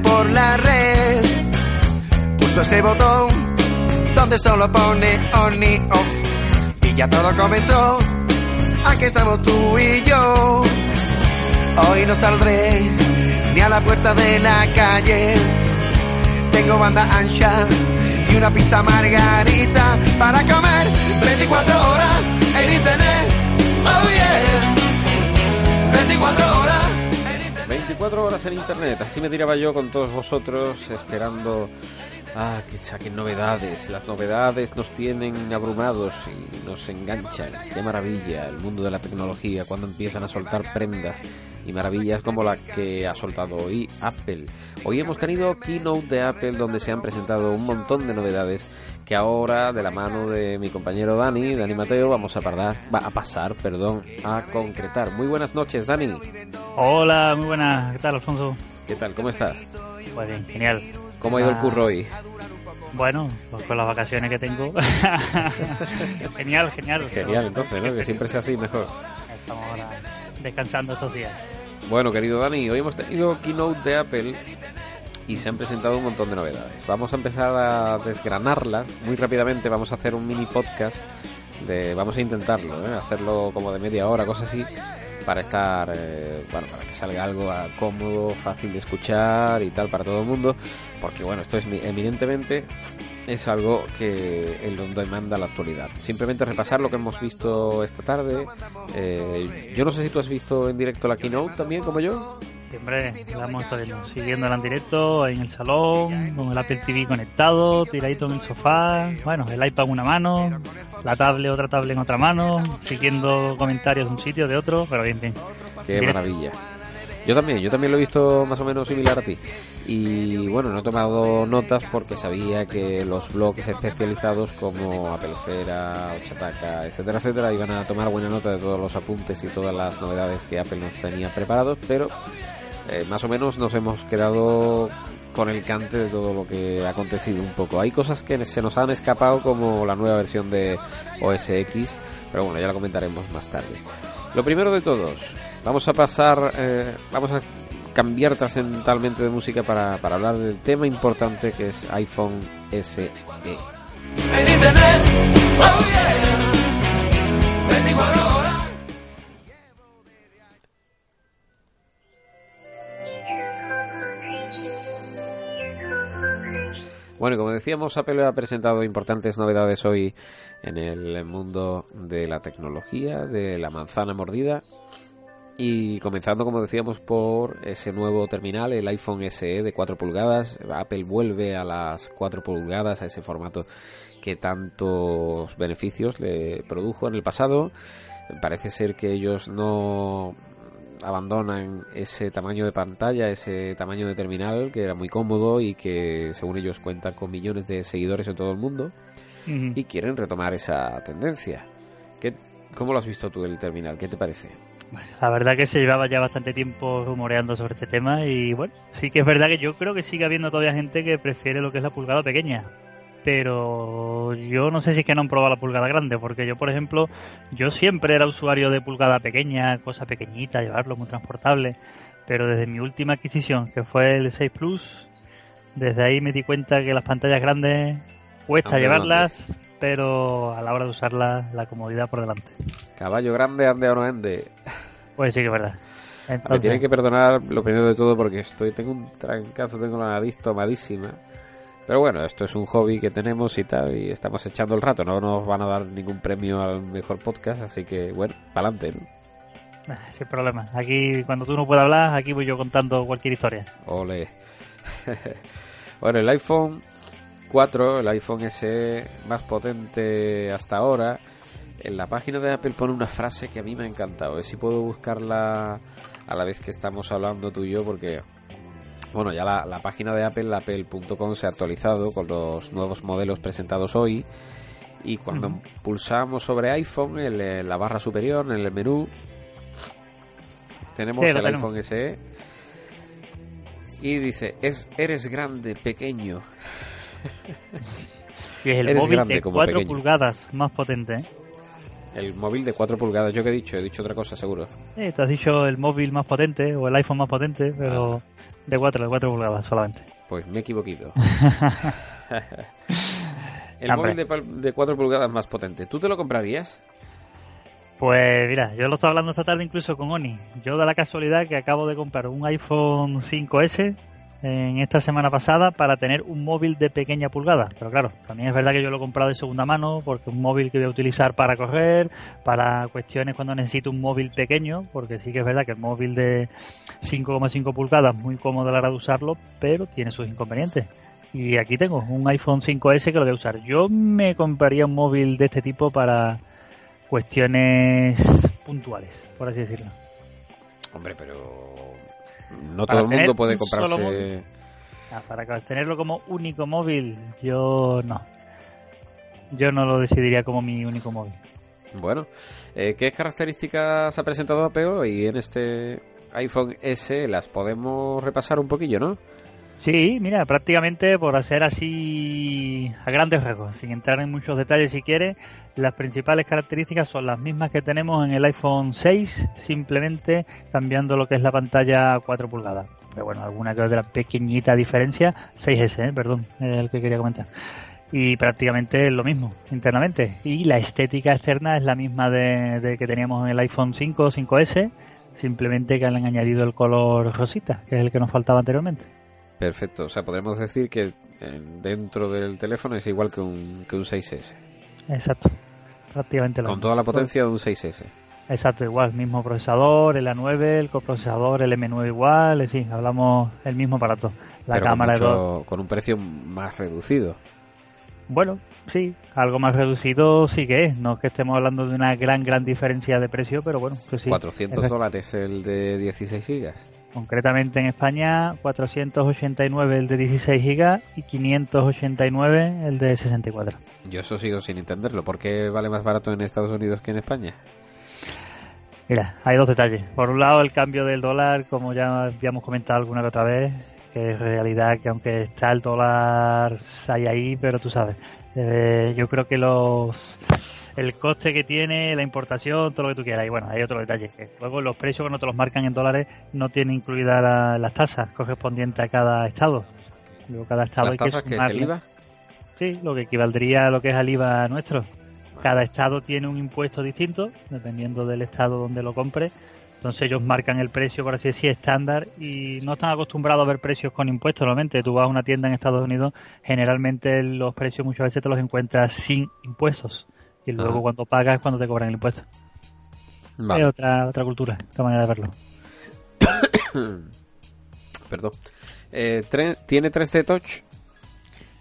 por la red. Puso ese botón donde solo pone on y off. Y ya todo comenzó. Aquí estamos tú y yo. Hoy no saldré ni a la puerta de la calle. Tengo banda ancha y una pizza margarita para comer 24 horas en internet. Oh yeah. 24 horas. En internet. 24 horas en internet, así me tiraba yo con todos vosotros esperando ah, que saquen novedades. Las novedades nos tienen abrumados y nos enganchan. Qué maravilla el mundo de la tecnología cuando empiezan a soltar prendas y maravillas como la que ha soltado hoy Apple. Hoy hemos tenido keynote de Apple donde se han presentado un montón de novedades que ahora de la mano de mi compañero Dani, Dani Mateo, vamos a, parar, va a pasar, perdón, a concretar. Muy buenas noches, Dani. Hola, muy buenas. ¿Qué tal, Alfonso? ¿Qué tal? ¿Cómo estás? Pues bien, genial. ¿Cómo ha ido el curro hoy? Bueno, pues con las vacaciones que tengo. genial, genial. Genial, entonces, ¿no? Que siempre sea así mejor. Estamos ahora descansando estos días. Bueno, querido Dani, hoy hemos tenido keynote de Apple y se han presentado un montón de novedades. Vamos a empezar a desgranarlas muy rápidamente. Vamos a hacer un mini podcast de, vamos a intentarlo, ¿eh? hacerlo como de media hora, cosas así, para estar, eh, bueno, para que salga algo ah, cómodo, fácil de escuchar y tal para todo el mundo, porque bueno, esto es mi- eminentemente es algo que el on demand a la actualidad. Simplemente repasar lo que hemos visto esta tarde. Eh, yo no sé si tú has visto en directo la keynote también, como yo. Siempre la hemos estado siguiéndola en directo, en el salón, con el Apple TV conectado, tiradito en el sofá, bueno, el iPad en una mano, la tablet, otra tablet en otra mano, siguiendo comentarios de un sitio, de otro, pero bien, bien. Qué maravilla. Yo también, yo también lo he visto más o menos similar a ti. Y bueno, no he tomado notas porque sabía que los blogs especializados como Apelfera, Chataka, etcétera, etcétera, iban a tomar buena nota de todos los apuntes y todas las novedades que Apple nos tenía preparados, pero eh, más o menos nos hemos quedado con el cante de todo lo que ha acontecido un poco. Hay cosas que se nos han escapado como la nueva versión de OS X, pero bueno, ya la comentaremos más tarde. Lo primero de todos, vamos a pasar, eh, vamos a cambiar trascendentalmente de música para, para hablar del tema importante que es iPhone SE. Bueno, como decíamos, Apple ha presentado importantes novedades hoy en el mundo de la tecnología, de la manzana mordida. Y comenzando, como decíamos, por ese nuevo terminal, el iPhone SE de 4 pulgadas. Apple vuelve a las 4 pulgadas, a ese formato que tantos beneficios le produjo en el pasado. Parece ser que ellos no abandonan ese tamaño de pantalla, ese tamaño de terminal que era muy cómodo y que según ellos cuenta con millones de seguidores en todo el mundo y quieren retomar esa tendencia. ¿Qué, ¿Cómo lo has visto tú el terminal? ¿Qué te parece? La verdad que se llevaba ya bastante tiempo rumoreando sobre este tema y bueno, sí que es verdad que yo creo que sigue habiendo todavía gente que prefiere lo que es la pulgada pequeña. Pero yo no sé si es que no han probado la pulgada grande, porque yo, por ejemplo, yo siempre era usuario de pulgada pequeña, cosa pequeñita, llevarlo muy transportable. Pero desde mi última adquisición, que fue el 6 Plus, desde ahí me di cuenta que las pantallas grandes cuesta llevarlas, pero a la hora de usarlas, la comodidad por delante. Caballo grande, ande o no ande. Pues sí que es verdad. Me Entonces, tienen que perdonar lo primero de todo porque estoy tengo un trancazo, tengo la nariz tomadísima. Pero bueno, esto es un hobby que tenemos y tal, y estamos echando el rato. No nos van a dar ningún premio al mejor podcast, así que bueno, para adelante, ¿no? Ah, Sin problema. Aquí, cuando tú no puedas hablar, aquí voy yo contando cualquier historia. Ole. bueno, el iPhone 4, el iPhone SE más potente hasta ahora. En la página de Apple pone una frase que a mí me ha encantado. A ver si puedo buscarla a la vez que estamos hablando tú y yo, porque, bueno, ya la, la página de Apple, apple.com, se ha actualizado con los nuevos modelos presentados hoy. Y cuando pulsamos sobre iPhone, en la- en la barra superior, en el menú, tenemos Sí, el tenemos. iPhone SE. Y dice, es, eres grande, pequeño. Y es el Eres móvil grande de como 4 pequeño. pulgadas más potente. ¿eh? El móvil de 4 pulgadas, ¿yo qué he dicho? He dicho otra cosa, seguro. Sí, te has dicho el móvil más potente o el iPhone más potente, pero de 4, de 4 pulgadas solamente. Pues me he equivocado. el móvil de, de 4 pulgadas más potente, ¿tú te lo comprarías? Pues mira, yo lo estaba hablando esta tarde incluso con Oni. Yo da la casualidad que acabo de comprar un iPhone 5S en esta semana pasada para tener un móvil de pequeña pulgada. Pero claro, también es verdad que yo lo he comprado de segunda mano porque un móvil que voy a utilizar para correr, para cuestiones cuando necesito un móvil pequeño, porque sí que es verdad que el móvil de 5,5 pulgadas es muy cómodo a la hora de usarlo, pero tiene sus inconvenientes. Y aquí tengo un iPhone 5S que lo voy a usar. Yo me compraría un móvil de este tipo para cuestiones puntuales, por así decirlo. Hombre, pero no todo el mundo puede comprarse. Ah, para tenerlo como único móvil, yo no. Yo no lo decidiría como mi único móvil. Bueno, eh, ¿qué características ha presentado Apple y en este iPhone S las podemos repasar un poquillo, no? Sí, mira, prácticamente por hacer así a grandes rasgos, sin entrar en muchos detalles si quiere, las principales características son las mismas que tenemos en el iPhone 6, simplemente cambiando lo que es la pantalla a 4 pulgadas. Pero bueno, alguna que otra pequeñita diferencia, 6S, ¿eh? perdón, el que quería comentar. Y prácticamente lo mismo internamente. Y la estética externa es la misma de, que teníamos en el iPhone 5 o 5S, simplemente que han añadido el color rosita, que es el que nos faltaba anteriormente. Perfecto, o sea, podemos decir que dentro del teléfono es igual que un, que un 6S. Exacto, prácticamente lo Con toda la potencia de un 6S. Exacto, igual, mismo procesador, el A9, el coprocesador, el M9 igual, sí, hablamos el mismo aparato. La cámara con, con un precio más reducido. Bueno, sí, algo más reducido sí que es. No es que estemos hablando de una gran, gran diferencia de precio, pero bueno, pues sí. 400 dólares el de 16 gigas. Concretamente en España 489 el de 16 GB y 589 el de 64. Yo eso sigo sin entenderlo. ¿Por qué vale más barato en Estados Unidos que en España? Mira, hay dos detalles. Por un lado, el cambio del dólar, como ya habíamos comentado alguna que otra vez, que es realidad que aunque está el dólar hay ahí, pero tú sabes, eh, yo creo que los el coste que tiene, la importación, todo lo que tú quieras. Y bueno, hay otro detalle, que luego los precios cuando te los marcan en dólares no tienen incluidas las tasas correspondientes a cada estado. Luego cada estado ¿Las tasas que, es el IVA? Sí, lo que equivaldría a lo que es al IVA nuestro. Cada estado tiene un impuesto distinto, dependiendo del estado donde lo compre. Entonces ellos marcan el precio, por así decir, estándar y no están acostumbrados a ver precios con impuestos. Normalmente tú vas a una tienda en Estados Unidos, generalmente los precios muchas veces te los encuentras sin impuestos y luego cuando pagas es cuando te cobran el impuesto. Es otra, otra cultura, otra manera de verlo. Perdón. Eh, ¿Tiene 3D Touch?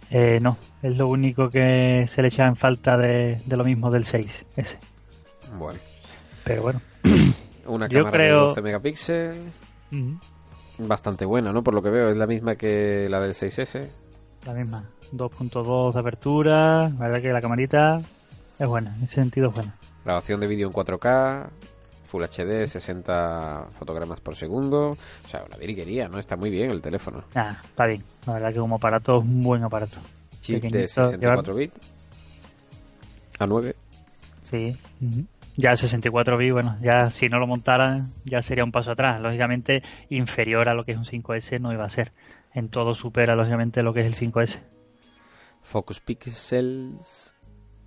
Eh, no, es lo único que se le echa en falta de, lo mismo del 6, ese. Bueno. Pero bueno. Una cámara de 12 megapíxeles. Bastante buena, ¿no? Por lo que veo, es la misma que la del 6S. La misma. 2.2 de apertura. La verdad que la camarita es buena, en ese sentido es buena. Grabación de vídeo en 4K, Full HD, 60 fotogramas por segundo. O sea, una virguería, ¿no? Está muy bien el teléfono. Ah, está bien. La verdad que como aparato es un buen aparato. Chip de 64 bits. A 9. Sí. Ya 64 bits, bueno, ya si no lo montaran ya sería un paso atrás. Lógicamente inferior a lo que es un 5S no iba a ser. En todo supera lógicamente lo que es el 5S. Focus Pixels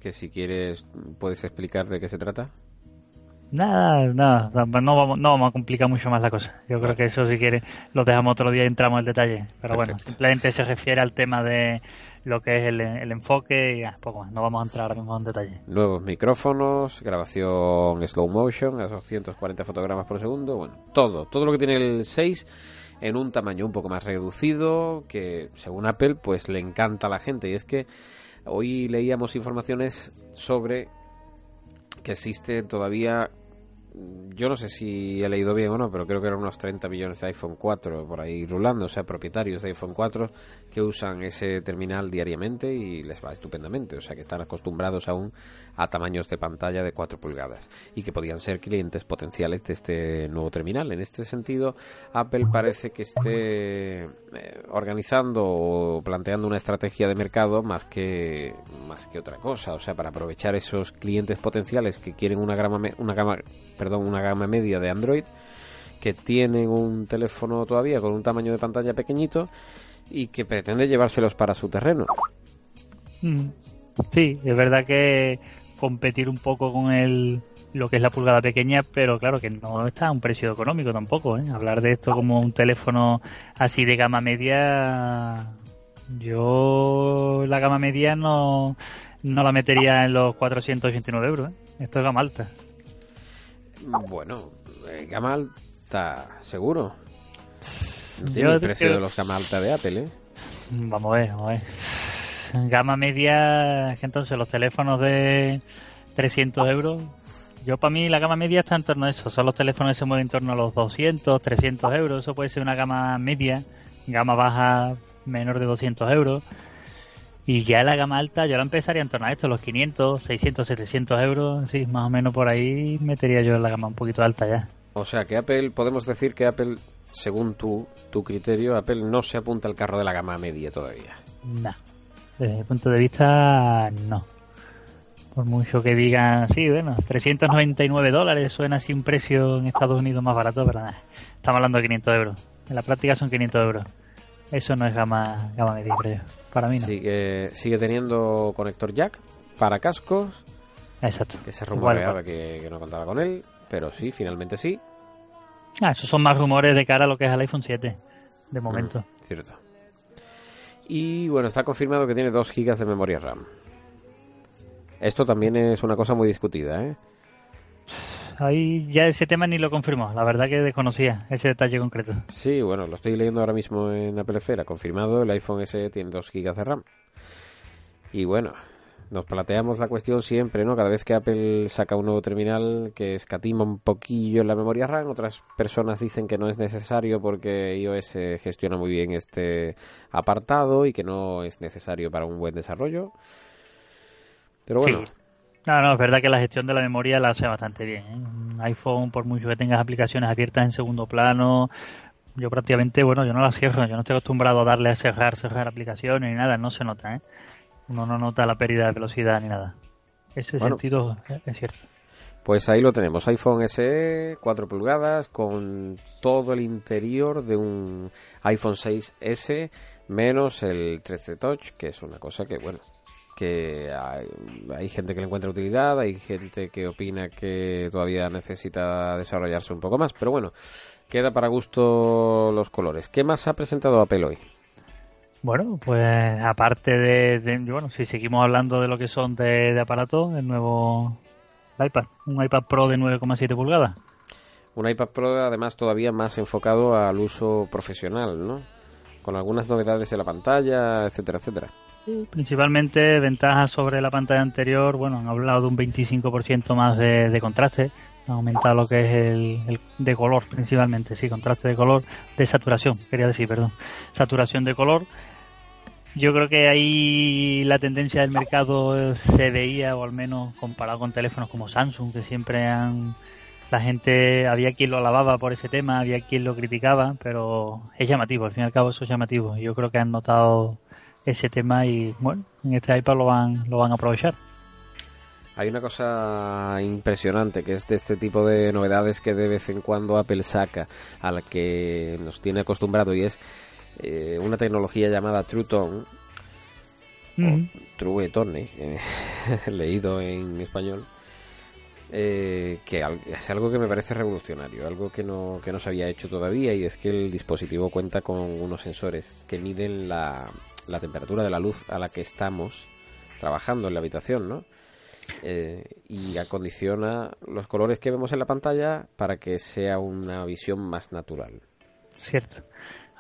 que si quieres puedes explicar de qué se trata. Nada, nada, no vamos, no vamos a complicar mucho más la cosa. Yo creo que eso si quieres lo dejamos otro día y entramos en detalle. Pero bueno, simplemente se refiere al tema de lo que es el, enfoque y poco más. No vamos a entrar ahora mismo en detalle. Nuevos micrófonos, grabación slow motion a 240 fotogramas por segundo. Bueno, todo, todo lo que tiene el 6 en un tamaño un poco más reducido que según Apple pues le encanta a la gente y es que Hoy leíamos informaciones sobre que existe todavía yo no sé si he leído bien o no, pero creo que eran unos 30 millones de iPhone 4 por ahí rulando, o sea, propietarios de iPhone 4 que usan ese terminal diariamente y les va estupendamente, o sea, que están acostumbrados aún a tamaños de pantalla de 4 pulgadas y que podían ser clientes potenciales de este nuevo terminal. En este sentido, Apple parece que esté eh, organizando o planteando una estrategia de mercado más que más que otra cosa, o sea, para aprovechar esos clientes potenciales que quieren una gama una gama perdón, una gama media de Android que tienen un teléfono todavía con un tamaño de pantalla pequeñito y que pretende llevárselos para su terreno. Mm. Sí, es verdad que competir un poco con el lo que es la pulgada pequeña, pero claro que no está a un precio económico tampoco. ¿eh? Hablar de esto como un teléfono así de gama media, yo la gama media no, no la metería en los 489 euros. ¿eh? Esto es gama alta. Bueno, eh, gama alta, seguro. No tiene el precio de los gama alta de Apple, ¿eh? Vamos a ver, vamos a ver. Gama media, que entonces los teléfonos de 300 euros. Yo, para mí, la gama media está en torno a eso. Son los teléfonos que se mueven en torno a los 200, 300 euros. Eso puede ser una gama media. Gama baja, menor de 200 euros. Y ya la gama alta, yo la empezaría en torno a esto, los 500, 600, 700 euros, sí, más o menos por ahí metería yo la gama un poquito alta ya. O sea que Apple, podemos decir que Apple, según tu, tu criterio, Apple no se apunta al carro de la gama media todavía. No, desde mi punto de vista, no. Por mucho que digan, sí, bueno, 399 dólares suena así un precio en Estados Unidos más barato, pero nada, estamos hablando de 500 euros. En la práctica son 500 euros. Eso no es gama, gama media, creo. Para mí no. Sigue, sigue teniendo conector jack para cascos. Exacto. Que se rumoreaba que, que, no contaba con él, pero sí, finalmente sí. Ah, esos son más rumores de cara a lo que es el iPhone 7, de momento. Mm, cierto. Y bueno, está confirmado que tiene 2 GB de memoria RAM. Esto también es una cosa muy discutida, ¿eh? Ahí ya ese tema ni lo confirmó. La verdad que desconocía ese detalle concreto. Sí, bueno, lo estoy leyendo ahora mismo en Apple Esfera. Confirmado, el iPhone S tiene 2 GB de RAM. Y bueno, nos planteamos la cuestión siempre, ¿no? Cada vez que Apple saca un nuevo terminal que escatima un poquillo la memoria RAM, otras personas dicen que no es necesario porque iOS gestiona muy bien este apartado y que no es necesario para un buen desarrollo. Pero bueno, no, no, es verdad que la gestión de la memoria la hace bastante bien. ¿eh? Un iPhone, por mucho que tengas aplicaciones abiertas en segundo plano, yo prácticamente, bueno, yo no las cierro, yo no estoy acostumbrado a darle a cerrar, cerrar aplicaciones ni nada, no se nota, ¿eh? Uno no nota la pérdida de velocidad ni nada. Ese sentido es cierto. Pues ahí lo tenemos, iPhone SE 4 pulgadas con todo el interior de un iPhone 6S menos el 13 Touch, que es una cosa que, bueno, que hay, gente que le encuentra utilidad, hay gente que opina que todavía necesita desarrollarse un poco más, pero bueno, queda para gusto los colores. ¿Qué más ha presentado Apple hoy? Bueno, pues aparte de, bueno, si seguimos hablando de lo que son de, de aparatos, el nuevo iPad, un iPad Pro de 9,7 pulgadas. Un iPad Pro además todavía más enfocado al uso profesional, ¿no? Con algunas novedades en la pantalla, etcétera, etcétera principalmente ventajas sobre la pantalla anterior. Bueno, han hablado de un 25% más de, contraste. Han aumentado lo que es el, de color, principalmente. Sí, contraste de color, de saturación, quería decir, perdón. Saturación de color. Yo creo que ahí la tendencia del mercado se veía, o al menos comparado con teléfonos como Samsung, que siempre han. La gente, había quien lo alababa por ese tema, había quien lo criticaba, pero es llamativo, al fin y al cabo eso es llamativo. Yo creo que han notado ese tema y bueno, en este iPad lo van, lo van a aprovechar. Hay una cosa impresionante que es de este tipo de novedades que de vez en cuando Apple saca a la que nos tiene acostumbrado y es eh, una tecnología llamada True Tone o True Tone, eh, leído en español, eh, que es algo que me parece revolucionario, algo que no, que no se había hecho todavía y es que el dispositivo cuenta con unos sensores que miden la, la temperatura de la luz a la que estamos trabajando en la habitación, ¿no? Eh, y acondiciona los colores que vemos en la pantalla para que sea una visión más natural. Cierto.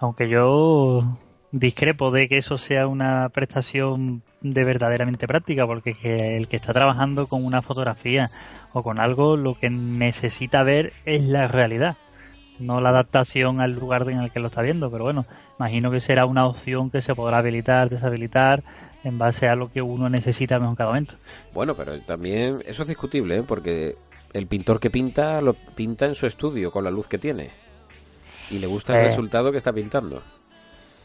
Aunque yo discrepo de que eso sea una prestación de verdaderamente práctica, porque que el que está trabajando con una fotografía o con algo, lo que necesita ver es la realidad, no la adaptación al lugar en el que lo está viendo. Pero bueno, imagino que será una opción que se podrá habilitar, deshabilitar en base a lo que uno necesita en cada momento. Bueno, pero también eso es discutible, ¿eh? porque el pintor que pinta lo pinta en su estudio con la luz que tiene y le gusta el Eh. resultado que está pintando.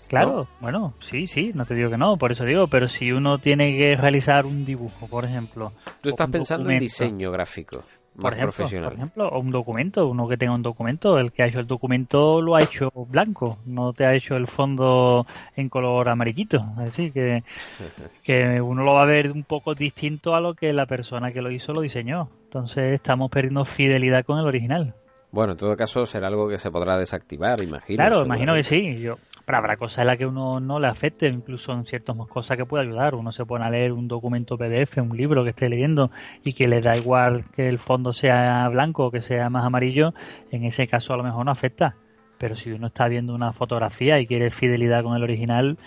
Claro, bueno, sí, sí, no te digo que no, por eso digo, pero si uno tiene que realizar un dibujo, por ejemplo, Tú estás pensando en diseño gráfico, más por ejemplo, profesional. por ejemplo, o un documento, uno que tenga un documento, el que ha hecho el documento lo ha hecho blanco, no te ha hecho el fondo en color amarillito, así que, que uno lo va a ver un poco distinto a lo que la persona que lo hizo lo diseñó. Entonces estamos perdiendo fidelidad con el original. Bueno, en todo caso será algo que se podrá desactivar, imagino. Claro, imagino que sí. Yo, pero habrá cosas en las que uno no le afecte, incluso en ciertas cosas que puede ayudar. Uno se pone a leer un documento PDF, un libro que esté leyendo y que le da igual que el fondo sea blanco o que sea más amarillo, en ese caso a lo mejor no afecta. Pero si uno está viendo una fotografía y quiere fidelidad con el original,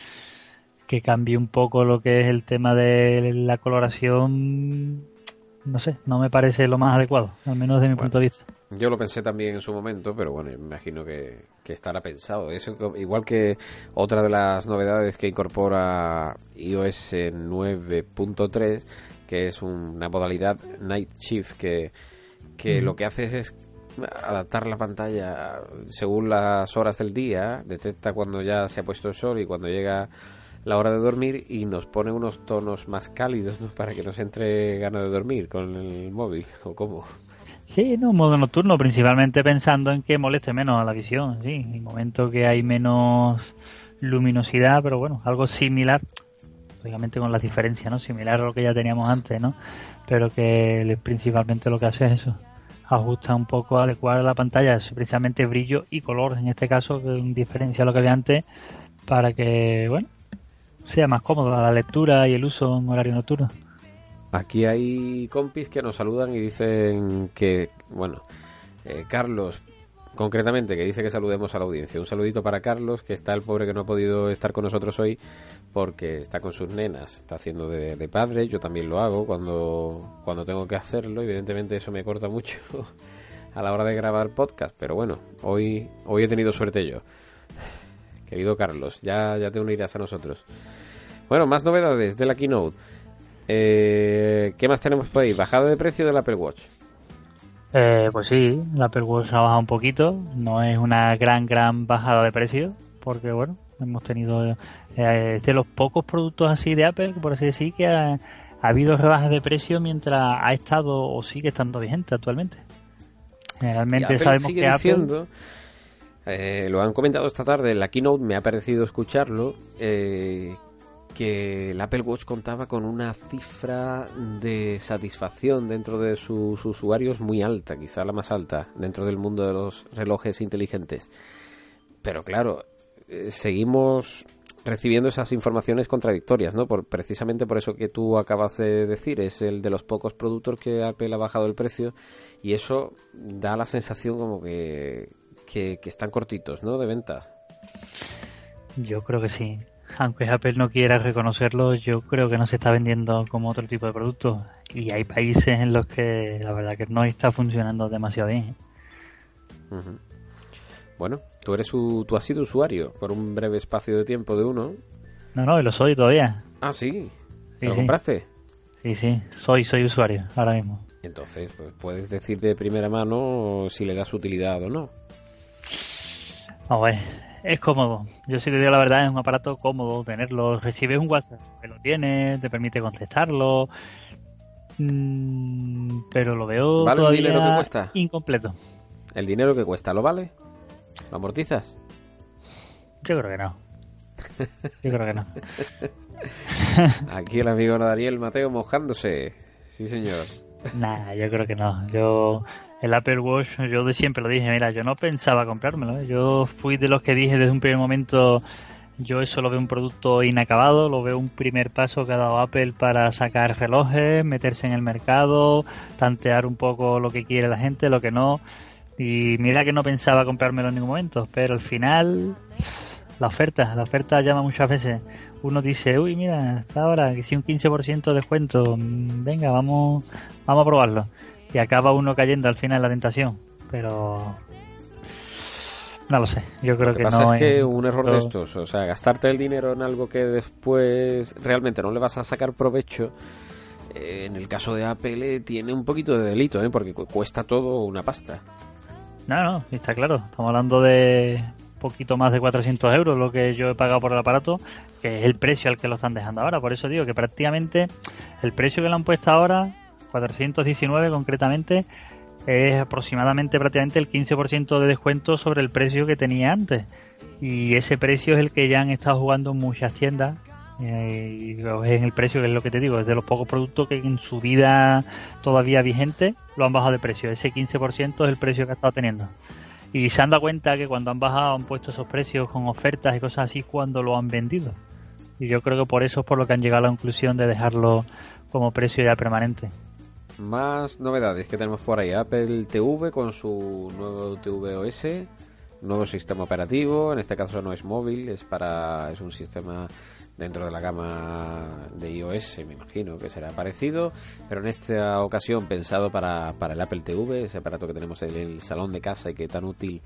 que cambie un poco lo que es el tema de la coloración, no sé, no me parece lo más adecuado, al menos desde mi Bueno. punto de vista. Yo lo pensé también en su momento, pero bueno, me imagino que, que estará pensado. Eso, igual que otra de las novedades que incorpora iOS 9.3, que es una modalidad Night Shift, que, que lo que hace es adaptar la pantalla según las horas del día, detecta cuando ya se ha puesto el sol y cuando llega la hora de dormir y nos pone unos tonos más cálidos ¿no? para que nos entre ganas de dormir con el móvil o cómo. Sí, no, modo nocturno, principalmente pensando en que moleste menos a la visión, sí, en momento que hay menos luminosidad, pero bueno, algo similar, lógicamente con las diferencias, ¿no? Similar a lo que ya teníamos antes, ¿no? Pero que principalmente lo que hace es eso, ajusta un poco, adecuar la pantalla, precisamente brillo y color, en este caso, que diferencia a lo que había antes, para que, bueno, sea más cómodo la lectura y el uso en horario nocturno. Aquí hay compis que nos saludan y dicen que, bueno, eh, Carlos, concretamente, que dice que saludemos a la audiencia. Un saludito para Carlos, que está el pobre que no ha podido estar con nosotros hoy porque está con sus nenas, está haciendo de, padre. Yo también lo hago cuando, cuando tengo que hacerlo. Evidentemente eso me corta mucho a la hora de grabar podcast, pero bueno, hoy, hoy he tenido suerte yo. Querido Carlos, ya, ya te unirás a nosotros. Bueno, más novedades de la keynote. Eh, ¿Qué más tenemos por ahí? Bajada de precio del Apple Watch. Eh, pues sí, la Apple Watch ha bajado un poquito, no es una gran, gran bajada de precio, porque bueno, hemos tenido eh, de los pocos productos así de Apple, por así decir, que ha, ha habido rebajas de precio mientras ha estado o sigue estando vigente actualmente. Apple sabemos que Apple... diciendo, eh, lo han comentado esta tarde en la keynote, me ha parecido escucharlo, eh, que el Apple Watch contaba con una cifra de satisfacción dentro de sus usuarios muy alta, quizá la más alta dentro del mundo de los relojes inteligentes. Pero claro, eh, seguimos recibiendo esas informaciones contradictorias, ¿no? Por, precisamente por eso que tú acabas de decir, es el de los pocos productos que Apple ha bajado el precio y eso da la sensación como que, que, que están cortitos, ¿no? De ventas. Yo creo que sí. Aunque Apple no quiera reconocerlo, yo creo que no se está vendiendo como otro tipo de producto. Y hay países en los que la verdad que no está funcionando demasiado bien. ¿eh? Bueno, tú eres su, tú has sido usuario por un breve espacio de tiempo de uno. No, no, lo soy todavía. Ah, sí. ¿Te Sí, lo sí. compraste? Sí, sí, soy, soy usuario ahora mismo. Entonces, pues puedes decir de primera mano si le das utilidad o no. A ver, es cómodo. Yo sí te digo la verdad, es un aparato cómodo tenerlo. Recibes un WhatsApp, que lo tienes, te permite contestarlo. Mm, pero lo veo ¿Vale el todavía dinero que cuesta? incompleto. ¿El dinero que cuesta lo vale? ¿Lo amortizas? Yo creo que no. Yo creo que no. Aquí el amigo Daniel Mateo mojándose. Sí, señor. Nah, yo creo que no. Yo, el Apple Watch, yo de siempre lo dije, mira, yo no pensaba comprármelo. ¿eh? Yo fui de los que dije desde un primer momento, yo eso lo veo un producto inacabado, lo veo un primer paso que ha dado Apple para sacar relojes, meterse en el mercado, tantear un poco lo que quiere la gente, lo que no. Y mira que no pensaba comprármelo en ningún momento, pero al final la oferta, la oferta llama muchas veces. Uno dice, uy, mira, está ahora, que si un 15% de descuento, mm, venga, vamos, vamos a probarlo. Y acaba uno cayendo al final en la tentación. Pero no lo sé, yo creo lo que, que, pasa no es que un error de estos, o sea, gastarte el dinero en algo que después realmente no le vas a sacar provecho, eh, en el caso de Apple eh, tiene un poquito de delito, ¿eh? porque cu- cuesta todo una pasta. No, no, está claro. Estamos hablando de poquito más de 400 euros lo que yo he pagado por el aparato, que es el precio al que lo están dejando ahora. Por eso digo que prácticamente el precio que le han puesto ahora, 419 concretamente, es aproximadamente prácticamente el 15% de descuento sobre el precio que tenía antes. Y ese precio es el que ya han estado jugando muchas tiendas. eh, es el precio que es lo que te digo, es de los pocos productos que en su vida todavía vigente lo han bajado de precio. Ese 15% es el precio que ha estado teniendo. Y se han dado cuenta que cuando han bajado han puesto esos precios con ofertas y cosas así cuando lo han vendido. Y yo creo que por eso es por lo que han llegado a la conclusión de dejarlo como precio ya permanente. Más novedades que tenemos por ahí. Apple TV con su nuevo tvOS, nuevo sistema operativo. En este caso no es móvil, es para es un sistema dentro de la gama de iOS, me imagino que será parecido, pero en esta ocasión pensado para, para el Apple TV, ese aparato que tenemos en el salón de casa y que tan útil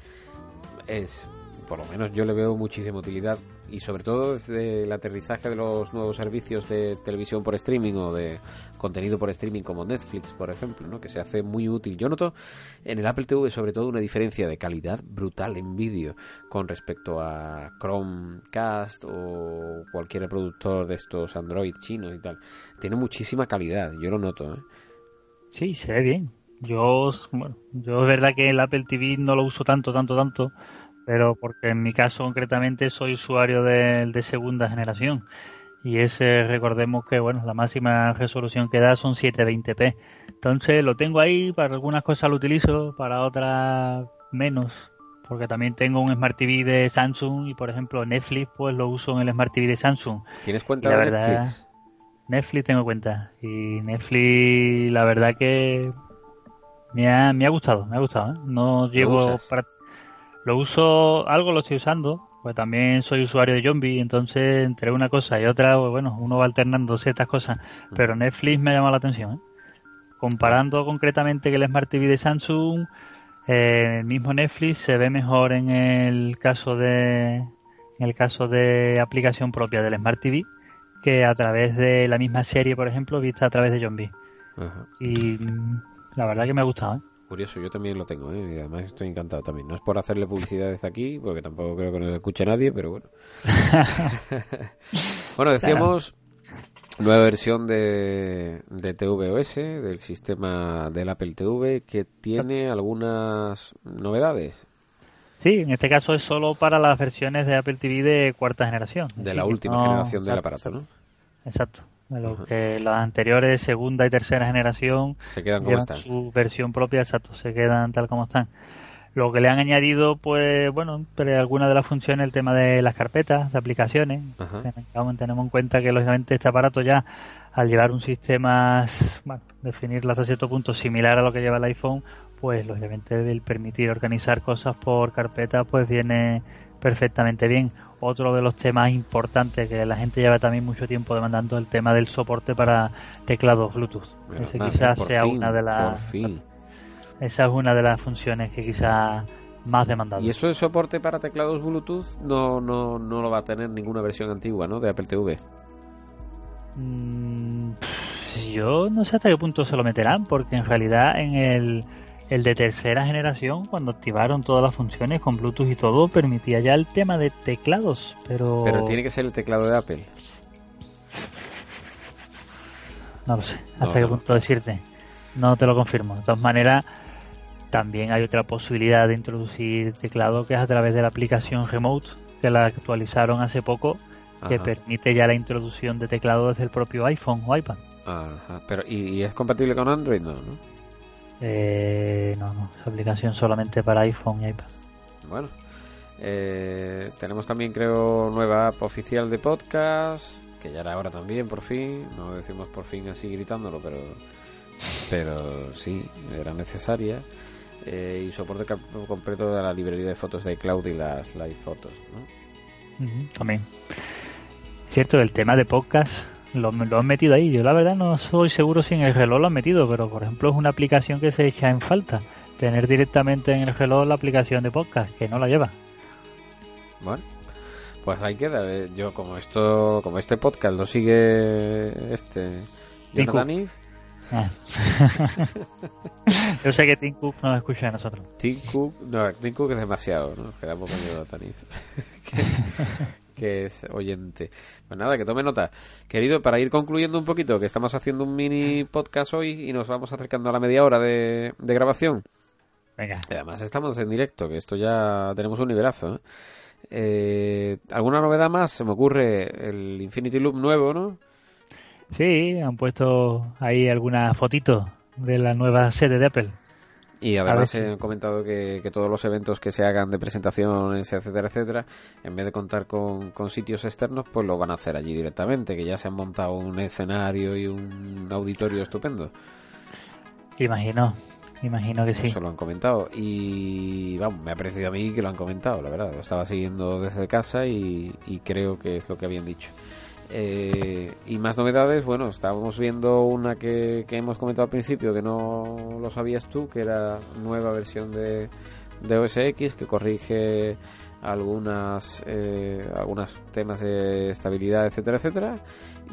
es, por lo menos yo le veo muchísima utilidad y sobre todo desde el aterrizaje de los nuevos servicios de televisión por streaming o de contenido por streaming como Netflix, por ejemplo, ¿no? que se hace muy útil. Yo noto en el Apple TV sobre todo una diferencia de calidad brutal en vídeo con respecto a Chromecast o cualquier reproductor de estos Android chinos y tal. Tiene muchísima calidad, yo lo noto. ¿eh? Sí, se ve bien. Yo, bueno, yo es verdad que el Apple TV no lo uso tanto, tanto, tanto, pero porque en mi caso concretamente soy usuario de, de segunda generación y ese recordemos que bueno la máxima resolución que da son 720p entonces lo tengo ahí para algunas cosas lo utilizo para otras menos porque también tengo un Smart TV de Samsung y por ejemplo Netflix pues lo uso en el Smart TV de Samsung ¿Tienes cuenta de verdad- Netflix? Netflix tengo cuenta. Y Netflix, la verdad que me ha, me ha gustado, me ha gustado. ¿eh? No llevo. Lo uso, algo lo estoy usando, pues también soy usuario de Zombie, entonces entre una cosa y otra, pues bueno, uno va alternando ciertas cosas. Pero Netflix me ha llamado la atención. ¿eh? Comparando concretamente que el Smart TV de Samsung, eh, el mismo Netflix se ve mejor en el caso de en el caso de aplicación propia del Smart TV que a través de la misma serie, por ejemplo, vista a través de Zombie. Y mm, la verdad que me ha gustado. ¿eh? Curioso, yo también lo tengo, ¿eh? y además estoy encantado también. No es por hacerle publicidad desde aquí, porque tampoco creo que nos escuche nadie, pero bueno. bueno, decíamos nueva versión de, de tvOS, del sistema del Apple TV, que tiene algunas novedades Sí, en este caso es solo para las versiones de Apple TV de cuarta generación. de la última no- generación del aparato, ¿no? Exacto. Lo Ajá. que las anteriores, segunda y tercera generación, Se quedan como llevan están. su versión propia, exacto, se quedan tal como están. Lo que le han añadido, pues, bueno, entre algunas de las funciones, el tema de las carpetas, de aplicaciones. Tenemos, tenemos en cuenta que, lógicamente, este aparato ya, al llevar un sistema, bueno, definirlo hasta cierto punto similar a lo que lleva el iPhone, pues, lógicamente, el permitir organizar cosas por carpetas, pues, viene perfectamente bien. Otro de los temas importantes que la gente lleva también mucho tiempo demandando, el tema del soporte para teclados Bluetooth. Ese quizás sea fin, una de las... Esa es una de las funciones que quizás más demandadas. Y eso de soporte para teclados Bluetooth no, no, no lo va a tener ninguna versión antigua, ¿no? De Apple TV. Mm, yo no sé hasta qué punto se lo meterán, porque en realidad en el, el de tercera generación, cuando activaron todas las funciones con Bluetooth y todo, permitía ya el tema de teclados, pero, Pero tiene que ser el teclado de Apple. no lo sé No, hasta qué punto decirte. No te lo confirmo. De todas maneras, también hay otra posibilidad de introducir teclado que es a través de la aplicación Remote, que la actualizaron hace poco, que Ajá. permite ya la introducción de teclado desde el propio iPhone o iPad. Ajá. Pero, ¿y, y es compatible con Android? No, ¿no? Eh, no, no, esa aplicación solamente para iPhone y iPad. Bueno. Eh, tenemos también, creo, nueva app oficial de podcast, que ya era hora también, por fin. No decimos por fin así gritándolo, pero, pero sí, era necesaria. Eh, y soporte completo de la librería de fotos de Cloud y las live fotos, También. Cierto, el tema de podcast lo, lo han metido ahí. Yo la verdad no soy seguro si en el reloj lo han metido, pero por ejemplo es una aplicación que se echa en falta. Tener directamente en el reloj la aplicación de podcast, que no la lleva. Bueno, pues ahí queda. eh, Yo como esto, como este podcast lo sigue este Jonathan Ah. Yo sé que Tim Cook nos escucha a nosotros. Tim Cook, no, Tim Cook es demasiado, ¿no? Quedamos con Jonathan que, es oyente. Pues nada, que tome nota. Querido, para ir concluyendo un poquito, que estamos haciendo un mini podcast hoy y nos vamos acercando a la media hora de, de grabación. Venga. Además estamos en directo, que esto ya tenemos un nivelazo. ¿eh? Eh, ¿Alguna novedad más? Se me ocurre el Infinity Loop nuevo, ¿no? Sí, han puesto ahí algunas fotitos de la nueva sede de Apple. Y además he comentado que, que todos los eventos que se hagan de presentaciones, etcétera, etcétera, en vez de contar con, con sitios externos, pues lo van a hacer allí directamente, que ya se han montado un escenario y un auditorio estupendo. Imagino, imagino que sí. Eso lo han comentado. Y vamos, me ha parecido a mí que lo han comentado, la verdad. Lo estaba siguiendo desde casa y, y creo que es lo que habían dicho. Eh, y más novedades, bueno, estábamos viendo una que, que hemos comentado al principio, que no lo sabías tú, que era nueva versión de, de OS X, que corrige algunas eh, algunos temas de estabilidad, etcétera, etcétera.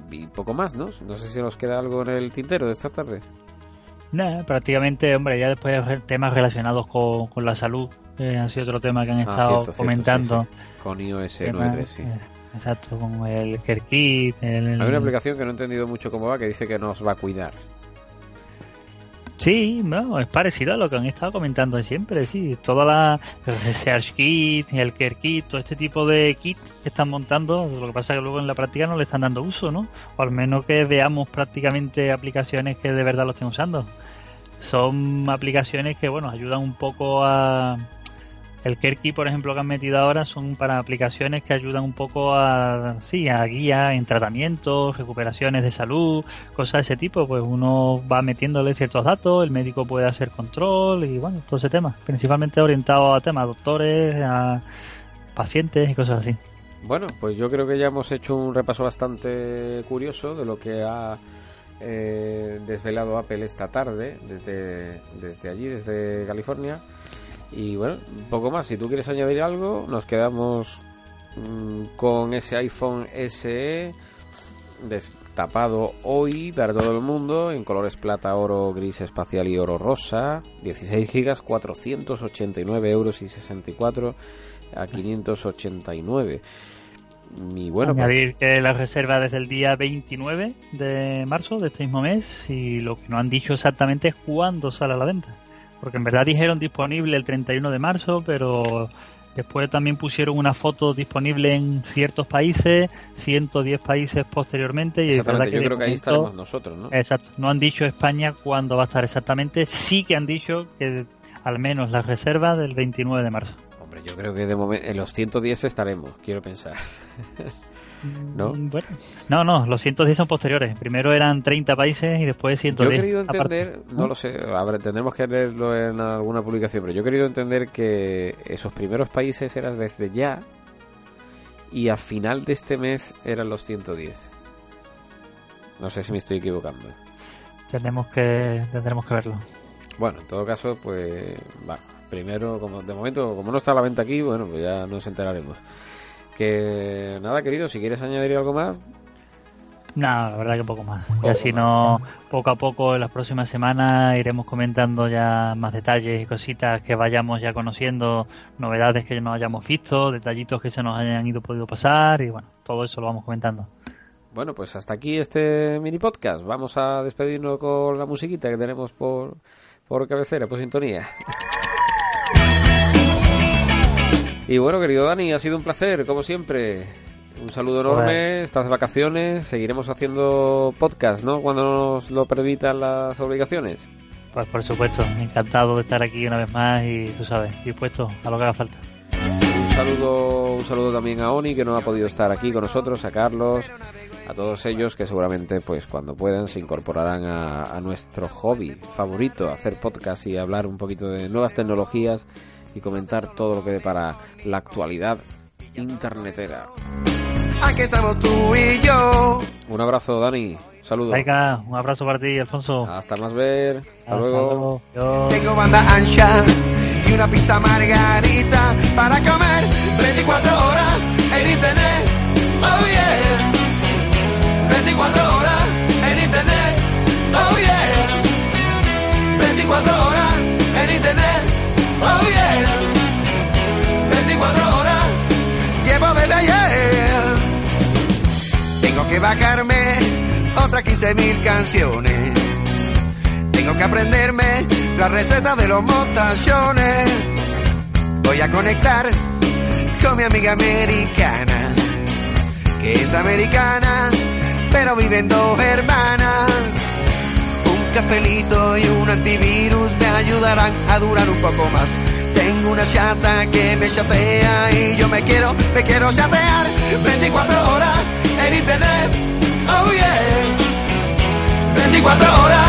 Y poco más, ¿no? No sé si nos queda algo en el tintero de esta tarde. Nah, prácticamente, hombre, ya después de temas relacionados con, con la salud, eh, ha sido otro tema que han Ah, estado cierto, cierto, comentando. sí, sí. Con iOS Temas, 9.3, sí. Exacto, con el CareKit. El, Hay una aplicación que no he entendido mucho cómo va, que dice que nos va a cuidar. Sí, no, es parecido a lo que han estado comentando siempre, sí. Toda la Research Kit, el Care Kit, todo este tipo de kits que están montando, lo que pasa es que luego en la práctica no le están dando uso, ¿no? O al menos que veamos prácticamente aplicaciones que de verdad lo estén usando. Son aplicaciones que, bueno, ayudan un poco a... El Kit, por ejemplo, que han metido ahora son para aplicaciones que ayudan un poco a, sí, a guía en tratamientos, recuperaciones de salud, cosas de ese tipo, pues uno va metiéndole ciertos datos, el médico puede hacer control y bueno, todo ese tema, principalmente orientado a temas, doctores, a pacientes y cosas así. Bueno, pues yo creo que ya hemos hecho un repaso bastante curioso de lo que ha eh, desvelado Apple esta tarde desde, desde allí, desde California. Y bueno, poco más. Si tú quieres añadir algo, nos quedamos mm, con ese iPhone SE destapado hoy para todo el mundo en colores plata, oro, gris espacial y oro rosa. 16 gigas, 489 euros y 64 a 589. Y bueno, pues, Añadir que la reserva desde el día 29 de marzo de este mismo mes y lo que no han dicho exactamente es cuándo sale a la venta. Porque en verdad dijeron disponible el 31 de marzo, pero después también pusieron una foto disponible en ciertos países, 110 países posteriormente. Y es verdad exactamente, que yo creo que ahí momento- estaremos nosotros, ¿no? Exacto, no han dicho España cuándo va a estar exactamente, sí que han dicho que al menos la reserva del 29 de marzo. Hombre, yo creo que de momento en los 110 estaremos, quiero pensar. ¿No? Mm, Bueno, no, no, los 110 son posteriores. Primero eran 30 países y después Yo 110. he querido aparte. entender, no lo sé, a ver, tendremos que leerlo en alguna publicación, pero yo he querido entender que esos primeros países eran desde ya y a final de este mes eran los 110. No sé si me estoy equivocando. Tenemos que, tendremos que verlo. Bueno, en todo caso, pues, va. Primero, como de momento, como no está a la venta aquí, bueno, pues ya nos enteraremos. Que nada, querido, si quieres añadir algo más, No, la verdad que poco más. Poco Ya si más. no, poco a poco en las próximas semanas iremos comentando ya más detalles y cositas que vayamos ya conociendo, novedades que no hayamos visto, detallitos que se nos hayan ido podido pasar y bueno, todo eso lo vamos comentando. Bueno, pues hasta aquí este mini podcast. Vamos a despedirnos con la musiquita que tenemos por, por cabecera, por sintonía. Y bueno, querido Dani, ha sido un placer, como siempre. Un saludo enorme, estás de vacaciones, seguiremos haciendo podcast, ¿no? Cuando nos lo permitan las obligaciones. Pues por supuesto, encantado de estar aquí una vez más y tú sabes, dispuesto a lo que haga falta. Un saludo, un saludo también a Oni que no ha podido estar aquí con nosotros, a Carlos, a todos ellos que seguramente pues cuando puedan se incorporarán a, a nuestro hobby favorito, hacer podcast y hablar un poquito de nuevas tecnologías y comentar todo lo que depara la actualidad internetera. Aquí estamos tú y yo. Un abrazo, Dani. Saludos. Venga, un abrazo para ti, Alfonso. Hasta más ver. Hasta, luego. Tengo banda ancha y una pizza margarita Bajarme otras 15.000 canciones. Tengo que aprenderme la receta de los motaciones. Voy a conectar con mi amiga americana, que es americana, pero viven dos hermanas. Un cafelito y un antivirus me ayudarán a durar un poco más. Tengo una chata que me chatea y yo me quiero, me quiero chatear 24 horas en internet. Oh yeah. 24 horas